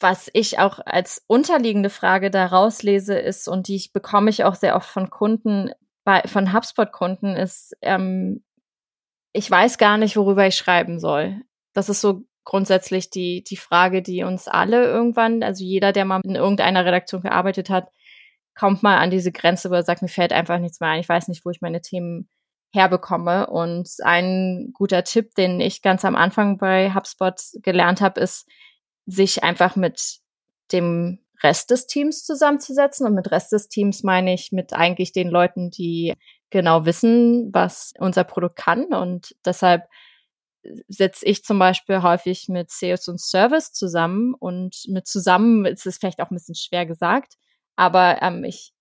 was ich auch als unterliegende Frage da rauslese ist und die ich bekomme ich auch sehr oft von Kunden, bei, von HubSpot-Kunden ist, ähm, ich weiß gar nicht, worüber ich schreiben soll. Das ist so grundsätzlich die, die Frage, die uns alle irgendwann, also jeder, der mal in irgendeiner Redaktion gearbeitet hat, kommt mal an diese Grenze, wo er sagt, mir fällt einfach nichts mehr ein. Ich weiß nicht, wo ich meine Themen herbekomme. Und ein guter Tipp, den ich ganz am Anfang bei HubSpot gelernt habe, ist, sich einfach mit dem Rest des Teams zusammenzusetzen. Und mit Rest des Teams meine ich mit eigentlich den Leuten, die genau wissen, was unser Produkt kann. Und deshalb setze ich zum Beispiel häufig mit Sales und Service zusammen. Und mit zusammen ist es vielleicht auch ein bisschen schwer gesagt, aber ähm, ich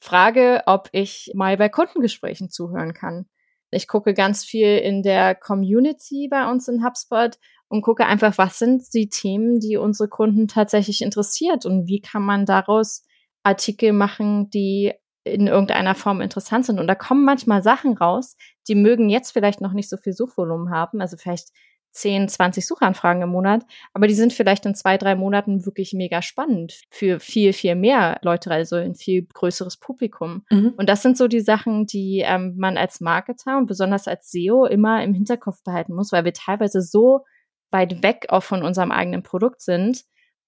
frage, ob ich mal bei Kundengesprächen zuhören kann. Ich gucke ganz viel in der Community bei uns in HubSpot und gucke einfach, was sind die Themen, die unsere Kunden tatsächlich interessiert und wie kann man daraus Artikel machen, die in irgendeiner Form interessant sind. Und da kommen manchmal Sachen raus, die mögen jetzt vielleicht noch nicht so viel Suchvolumen haben, also vielleicht 10, 20 Suchanfragen im Monat, aber die sind vielleicht in zwei, drei Monaten wirklich mega spannend für viel, viel mehr Leute, also ein viel größeres Publikum. Mhm. Und das sind so die Sachen, die ähm, man als Marketer und besonders als SEO immer im Hinterkopf behalten muss, weil wir teilweise so weit weg auch von unserem eigenen Produkt sind,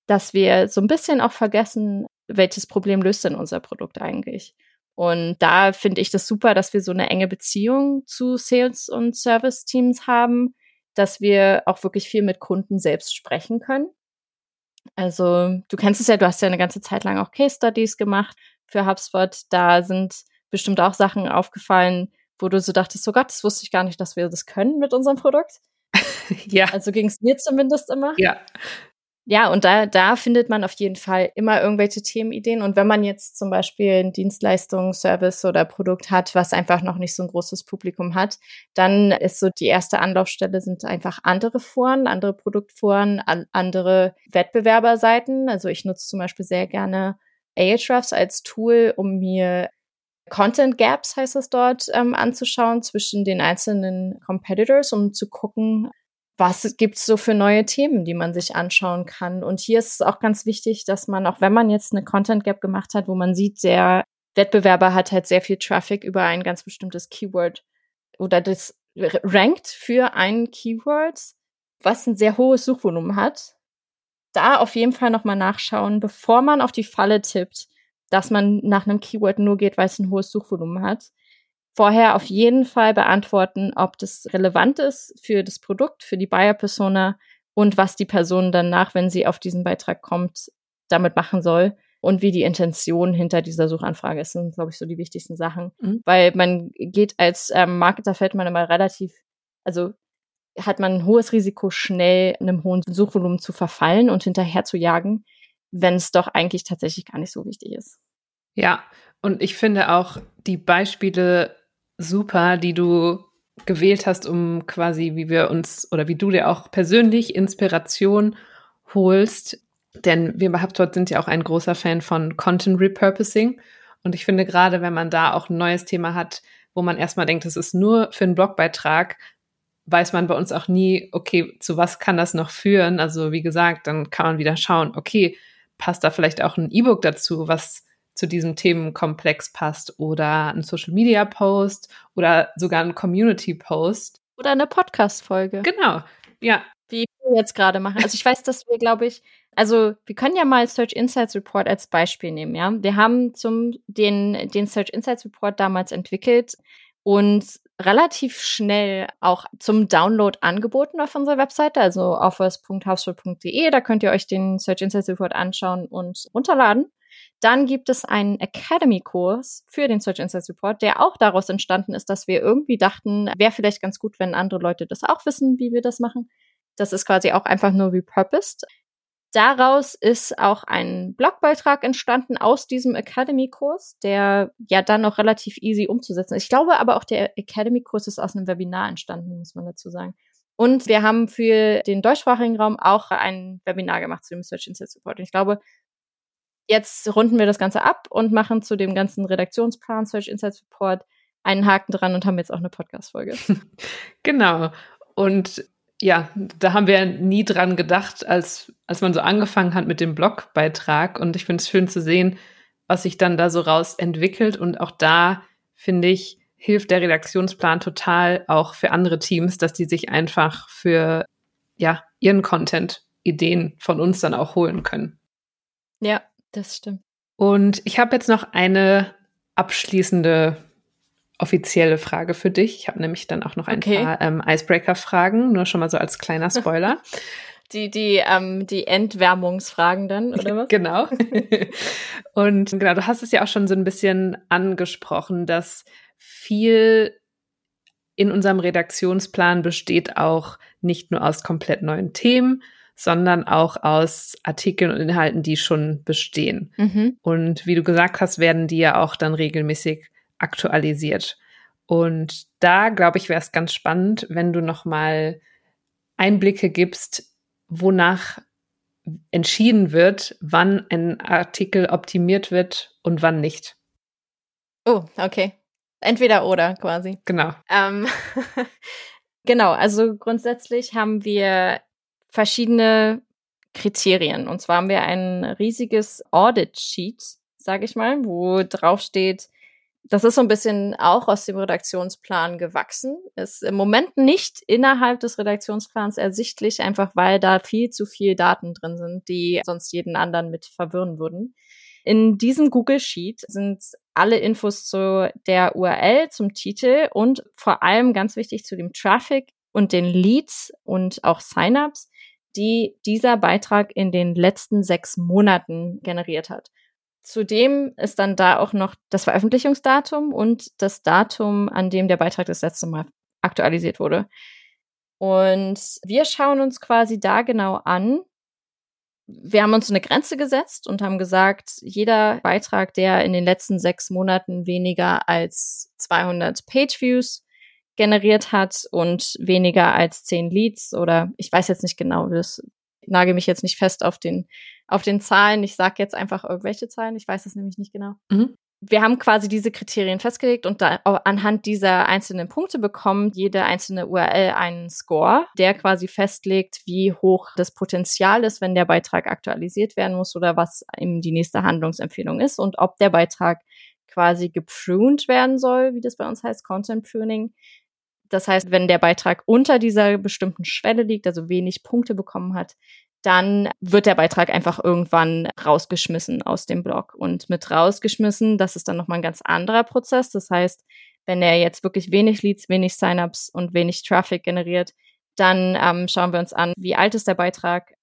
dass wir so ein bisschen auch vergessen, welches Problem löst denn unser Produkt eigentlich. Und da finde ich das super, dass wir so eine enge Beziehung zu Sales- und Service-Teams haben, dass wir auch wirklich viel mit Kunden selbst sprechen können. Also du kennst es ja, du hast ja eine ganze Zeit lang auch Case Studies gemacht für HubSpot. Da sind bestimmt auch Sachen aufgefallen, wo du so dachtest, so Gott, das wusste ich gar nicht, dass wir das können mit unserem Produkt. ja. Also ging es mir zumindest immer. Ja. Ja, und da, da findet man auf jeden Fall immer irgendwelche Themenideen. Und wenn man jetzt zum Beispiel ein Dienstleistung, Service oder Produkt hat, was einfach noch nicht so ein großes Publikum hat, dann ist so die erste Anlaufstelle sind einfach andere Foren, andere Produktforen, an, andere Wettbewerberseiten. Also ich nutze zum Beispiel sehr gerne Ahrefs als Tool, um mir Content Gaps heißt es dort, ähm, anzuschauen zwischen den einzelnen Competitors, um zu gucken, was gibt's so für neue Themen, die man sich anschauen kann. Und hier ist es auch ganz wichtig, dass man, auch wenn man jetzt eine Content Gap gemacht hat, wo man sieht, der Wettbewerber hat halt sehr viel Traffic über ein ganz bestimmtes Keyword oder das rankt für ein Keyword, was ein sehr hohes Suchvolumen hat, da auf jeden Fall nochmal nachschauen, bevor man auf die Falle tippt, dass man nach einem Keyword nur geht, weil es ein hohes Suchvolumen hat. Vorher auf jeden Fall beantworten, ob das relevant ist für das Produkt, für die Buyer-Persona und was die Person danach, wenn sie auf diesen Beitrag kommt, damit machen soll und wie die Intention hinter dieser Suchanfrage ist. Das sind, glaube ich, so die wichtigsten Sachen. Mhm. Weil man geht als ähm, Marketer fällt man immer relativ, also hat man ein hohes Risiko, schnell einem hohen Suchvolumen zu verfallen und hinterher zu jagen, wenn es doch eigentlich tatsächlich gar nicht so wichtig ist. Ja, und ich finde auch die Beispiele super, die du gewählt hast, um quasi, wie wir uns oder wie du dir auch persönlich Inspiration holst. Denn wir bei HubSpot sind ja auch ein großer Fan von Content Repurposing. Und ich finde gerade, wenn man da auch ein neues Thema hat, wo man erstmal denkt, es ist nur für einen Blogbeitrag, weiß man bei uns auch nie, okay, zu was kann das noch führen? Also wie gesagt, dann kann man wieder schauen, okay, passt da vielleicht auch ein E-Book dazu, was zu diesem Themenkomplex passt oder ein Social Media Post oder sogar ein Community Post. Oder eine Podcast-Folge. Genau, ja. Wie wir jetzt gerade machen. Also ich weiß, dass wir, glaube ich, also wir können ja mal Search Insights Report als Beispiel nehmen, ja. Wir haben zum den, den Search Insights Report damals entwickelt und relativ schnell auch zum Download angeboten auf unserer Webseite, also offers.hubspot.de. Da könnt ihr euch den Search Insights Report anschauen und runterladen. Dann gibt es einen Academy-Kurs für den Search Insights Report, der auch daraus entstanden ist, dass wir irgendwie dachten, wäre vielleicht ganz gut, wenn andere Leute das auch wissen, wie wir das machen. Das ist quasi auch einfach nur repurposed. Daraus ist auch ein Blogbeitrag entstanden aus diesem Academy-Kurs, der ja dann noch relativ easy umzusetzen ist. Ich glaube aber auch der Academy-Kurs ist aus einem Webinar entstanden, muss man dazu sagen. Und wir haben für den deutschsprachigen Raum auch ein Webinar gemacht zu dem Search Insights Report. Und ich glaube, jetzt runden wir das Ganze ab und machen zu dem ganzen Redaktionsplan Search Insights Report einen Haken dran und haben jetzt auch eine Podcast-Folge. genau. Und ja, da haben wir nie dran gedacht, als, als man so angefangen hat mit dem Blogbeitrag. Und ich finde es schön zu sehen, was sich dann da so raus entwickelt. Und auch da, finde ich, hilft der Redaktionsplan total auch für andere Teams, dass die sich einfach für ja, ihren Content Ideen von uns dann auch holen können. Ja, das stimmt. Und ich habe jetzt noch eine abschließende offizielle Frage für dich. Ich habe nämlich dann auch noch ein okay. paar ähm, Icebreaker-Fragen, nur schon mal so als kleiner Spoiler. Die, die, ähm, die Entwärmungsfragen dann, oder was? genau. Und genau, du hast es ja auch schon so ein bisschen angesprochen, dass viel in unserem Redaktionsplan besteht auch nicht nur aus komplett neuen Themen, sondern auch aus Artikeln und Inhalten, die schon bestehen. Mhm. Und wie du gesagt hast, werden die ja auch dann regelmäßig aktualisiert. Und da, glaube ich, wäre es ganz spannend, wenn du noch mal Einblicke gibst, wonach entschieden wird, wann ein Artikel optimiert wird und wann nicht. Oh, okay. Entweder oder quasi. Genau. Ähm, genau, also grundsätzlich haben wir verschiedene Kriterien. Und zwar haben wir ein riesiges Audit-Sheet, sage ich mal, wo drauf steht, das ist so ein bisschen auch aus dem Redaktionsplan gewachsen. Ist im Moment nicht innerhalb des Redaktionsplans ersichtlich, einfach weil da viel zu viel Daten drin sind, die sonst jeden anderen mit verwirren würden. In diesem Google Sheet sind alle Infos zu der URL, zum Titel und vor allem ganz wichtig zu dem Traffic und den Leads und auch Signups, die dieser Beitrag in den letzten sechs Monaten generiert hat. Zudem ist dann da auch noch das Veröffentlichungsdatum und das Datum, an dem der Beitrag das letzte Mal aktualisiert wurde. Und wir schauen uns quasi da genau an. Wir haben uns eine Grenze gesetzt und haben gesagt, jeder Beitrag, der in den letzten sechs Monaten weniger als 200 Page-Views generiert hat und weniger als 10 Leads oder ich weiß jetzt nicht genau, das nage mich jetzt nicht fest auf den auf den Zahlen. Ich sage jetzt einfach irgendwelche Zahlen, ich weiß es nämlich nicht genau. Mhm. Wir haben quasi diese Kriterien festgelegt und da, anhand dieser einzelnen Punkte bekommt jede einzelne URL einen Score, der quasi festlegt, wie hoch das Potenzial ist, wenn der Beitrag aktualisiert werden muss oder was eben die nächste Handlungsempfehlung ist und ob der Beitrag quasi gepruned werden soll, wie das bei uns heißt, Content Pruning. Das heißt, wenn der Beitrag unter dieser bestimmten Schwelle liegt, also wenig Punkte bekommen hat, dann wird der Beitrag einfach irgendwann rausgeschmissen aus dem Blog. Und mit rausgeschmissen, das ist dann nochmal ein ganz anderer Prozess. Das heißt, wenn er jetzt wirklich wenig Leads, wenig Signups und wenig Traffic generiert, dann ähm, schauen wir uns an, wie alt ist der Beitrag,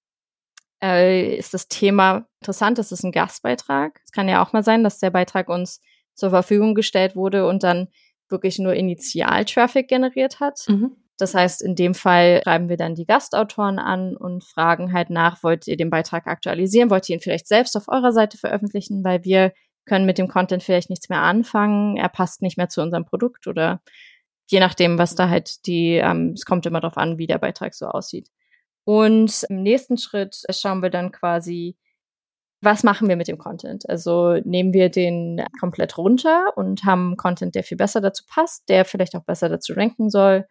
äh, ist das Thema interessant, ist es ein Gastbeitrag. Es kann ja auch mal sein, dass der Beitrag uns zur Verfügung gestellt wurde und dann wirklich nur Initial-Traffic generiert hat. Mhm Das heißt, in dem Fall schreiben wir dann die Gastautoren an und fragen halt nach, wollt ihr den Beitrag aktualisieren? Wollt ihr ihn vielleicht selbst auf eurer Seite veröffentlichen? Weil wir können mit dem Content vielleicht nichts mehr anfangen. Er passt nicht mehr zu unserem Produkt oder je nachdem, was da halt die, ähm, es kommt immer darauf an, wie der Beitrag so aussieht. Und im nächsten Schritt schauen wir dann quasi, was machen wir mit dem Content? Also nehmen wir den komplett runter und haben Content, der viel besser dazu passt, der vielleicht auch besser dazu ranken soll.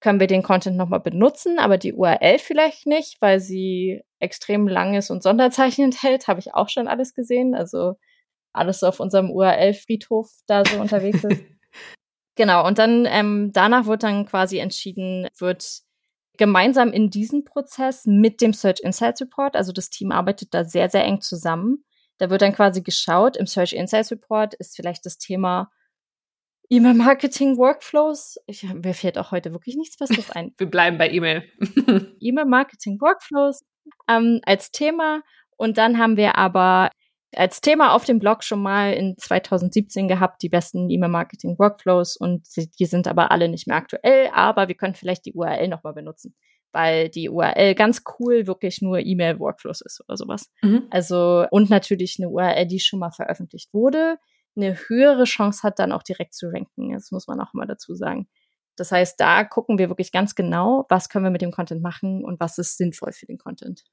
Können wir den Content nochmal benutzen, aber die URL vielleicht nicht, weil sie extrem lang ist und Sonderzeichen enthält, habe ich auch schon alles gesehen. Also alles so auf unserem URL-Friedhof da so unterwegs ist. genau, und dann ähm, danach wird dann quasi entschieden, wird gemeinsam in diesem Prozess mit dem Search Insights Report. Also das Team arbeitet da sehr, sehr eng zusammen. Da wird dann quasi geschaut, im Search Insights Report ist vielleicht das Thema E-Mail-Marketing-Workflows. Mir fehlt auch heute wirklich nichts Besseres ein. Wir bleiben bei E-Mail. E-Mail-Marketing-Workflows ähm, als Thema. Und dann haben wir aber als Thema auf dem Blog schon mal in 2017 gehabt, die besten E-Mail-Marketing-Workflows und die sind aber alle nicht mehr aktuell, aber wir können vielleicht die URL nochmal benutzen, weil die URL ganz cool wirklich nur E-Mail-Workflows ist oder sowas. Mhm. Also, und natürlich eine URL, die schon mal veröffentlicht wurde, eine höhere Chance hat, dann auch direkt zu ranken. Das muss man auch immer dazu sagen. Das heißt, da gucken wir wirklich ganz genau, was können wir mit dem Content machen und was ist sinnvoll für den Content.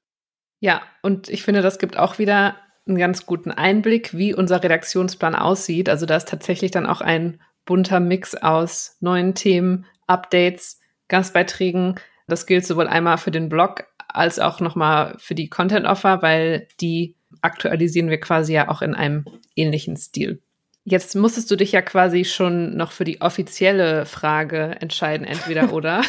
Ja, und ich finde, das gibt auch wieder einen ganz guten Einblick, wie unser Redaktionsplan aussieht. Also da ist tatsächlich dann auch ein bunter Mix aus neuen Themen, Updates, Gastbeiträgen. Das gilt sowohl einmal für den Blog als auch nochmal für die Content Offer, weil die aktualisieren wir quasi ja auch in einem ähnlichen Stil. Jetzt musstest du dich ja quasi schon noch für die offizielle Frage entscheiden, entweder oder.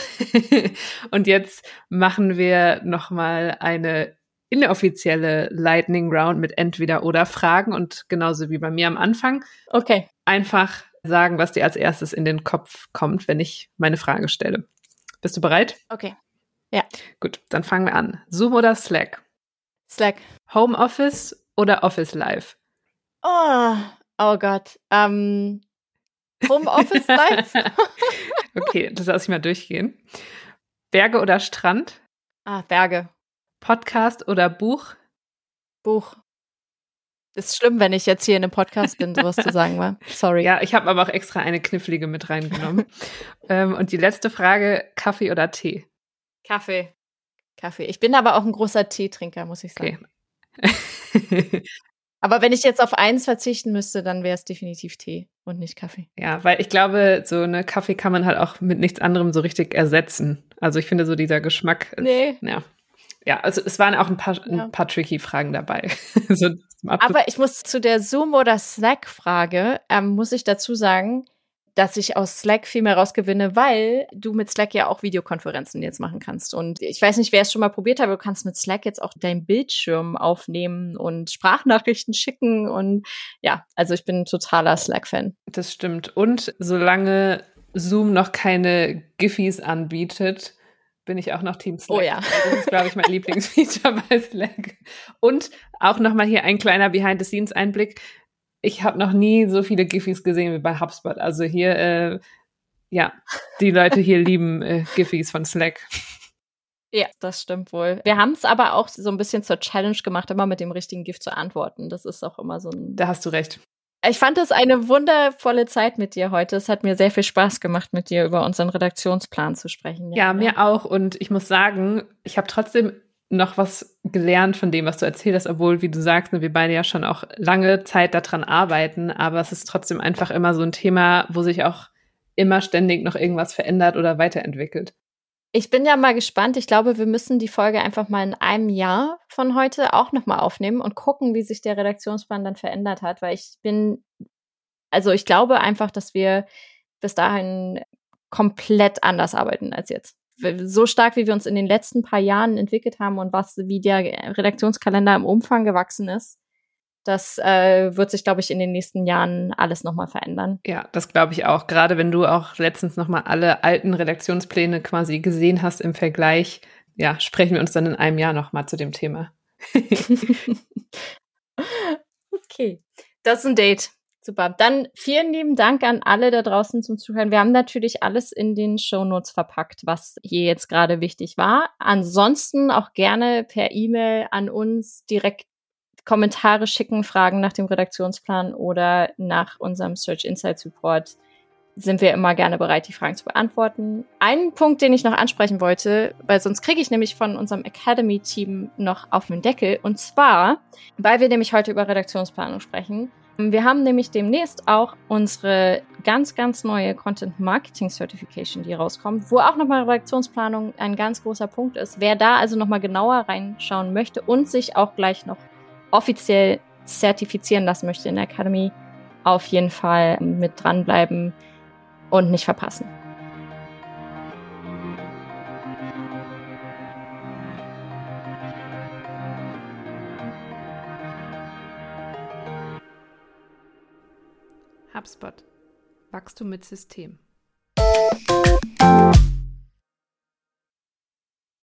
Und jetzt machen wir nochmal eine inoffizielle Lightning Round mit entweder oder Fragen und genauso wie bei mir am Anfang. Okay. Einfach sagen, was dir als erstes in den Kopf kommt, wenn ich meine Frage stelle. Bist du bereit? Okay. Ja. Gut, dann fangen wir an. Zoom oder Slack? Slack. Homeoffice oder Office Live? Oh, oh Gott. Um, Homeoffice Live? okay, das lasse ich mal durchgehen. Berge oder Strand? Ah, Berge. Podcast oder Buch? Buch. Ist schlimm, wenn ich jetzt hier in einem Podcast bin, sowas zu sagen war. Sorry. Ja, ich habe aber auch extra eine knifflige mit reingenommen. ähm, und die letzte Frage: Kaffee oder Tee? Kaffee. Kaffee. Ich bin aber auch ein großer Teetrinker, muss ich sagen. Okay. aber wenn ich jetzt auf eins verzichten müsste, dann wäre es definitiv Tee und nicht Kaffee. Ja, weil ich glaube, so eine Kaffee kann man halt auch mit nichts anderem so richtig ersetzen. Also ich finde so dieser Geschmack. Ist, nee. Ja ja, also es waren auch ein paar, ja. ein paar tricky Fragen dabei. so, Aber ich muss zu der Zoom- oder Slack-Frage, ähm, muss ich dazu sagen, dass ich aus Slack viel mehr rausgewinne, weil du mit Slack ja auch Videokonferenzen jetzt machen kannst. Und ich weiß nicht, wer es schon mal probiert hat, aber du kannst mit Slack jetzt auch deinen Bildschirm aufnehmen und Sprachnachrichten schicken. Und ja, also ich bin ein totaler Slack-Fan. Das stimmt. Und solange Zoom noch keine Giffies anbietet, bin ich auch noch Team Slack. Oh ja. Das ist, glaube ich, mein Lieblingsfeature bei Slack. Und auch nochmal hier ein kleiner Behind-the-Scenes-Einblick. Ich habe noch nie so viele Giffies gesehen wie bei HubSpot. Also hier, äh, ja, die Leute hier lieben äh, Giffies von Slack. Ja, das stimmt wohl. Wir haben es aber auch so ein bisschen zur Challenge gemacht, immer mit dem richtigen Gift zu antworten. Das ist auch immer so ein. Da hast du recht. Ich fand es eine wundervolle Zeit mit dir heute. Es hat mir sehr viel Spaß gemacht, mit dir über unseren Redaktionsplan zu sprechen. Ja, ja mir auch. Und ich muss sagen, ich habe trotzdem noch was gelernt von dem, was du erzählt hast, obwohl, wie du sagst, ne, wir beide ja schon auch lange Zeit daran arbeiten. Aber es ist trotzdem einfach immer so ein Thema, wo sich auch immer ständig noch irgendwas verändert oder weiterentwickelt. Ich bin ja mal gespannt. Ich glaube, wir müssen die Folge einfach mal in einem Jahr von heute auch nochmal aufnehmen und gucken, wie sich der Redaktionsplan dann verändert hat, weil ich bin, also ich glaube einfach, dass wir bis dahin komplett anders arbeiten als jetzt. So stark, wie wir uns in den letzten paar Jahren entwickelt haben und was, wie der Redaktionskalender im Umfang gewachsen ist, das äh, wird sich, glaube ich, in den nächsten Jahren alles nochmal verändern. Ja, das glaube ich auch. Gerade wenn du auch letztens nochmal alle alten Redaktionspläne quasi gesehen hast im Vergleich, ja, sprechen wir uns dann in einem Jahr nochmal zu dem Thema. okay, das ist ein Date. Super. Dann vielen lieben Dank an alle da draußen zum Zuhören. Wir haben natürlich alles in den Show Notes verpackt, was hier jetzt gerade wichtig war. Ansonsten auch gerne per E-Mail an uns direkt Kommentare schicken, Fragen nach dem Redaktionsplan oder nach unserem Search Insights Report sind wir immer gerne bereit, die Fragen zu beantworten. Einen Punkt, den ich noch ansprechen wollte, weil sonst kriege ich nämlich von unserem Academy-Team noch auf den Deckel. Und zwar, weil wir nämlich heute über Redaktionsplanung sprechen. Wir haben nämlich demnächst auch unsere ganz, ganz neue Content Marketing Certification, die rauskommt, wo auch nochmal Redaktionsplanung ein ganz großer Punkt ist. Wer da also nochmal genauer reinschauen möchte und sich auch gleich noch offiziell zertifizieren lassen möchte in der Academy, auf jeden Fall mit dranbleiben und nicht verpassen. HubSpot. Wachstum mit System.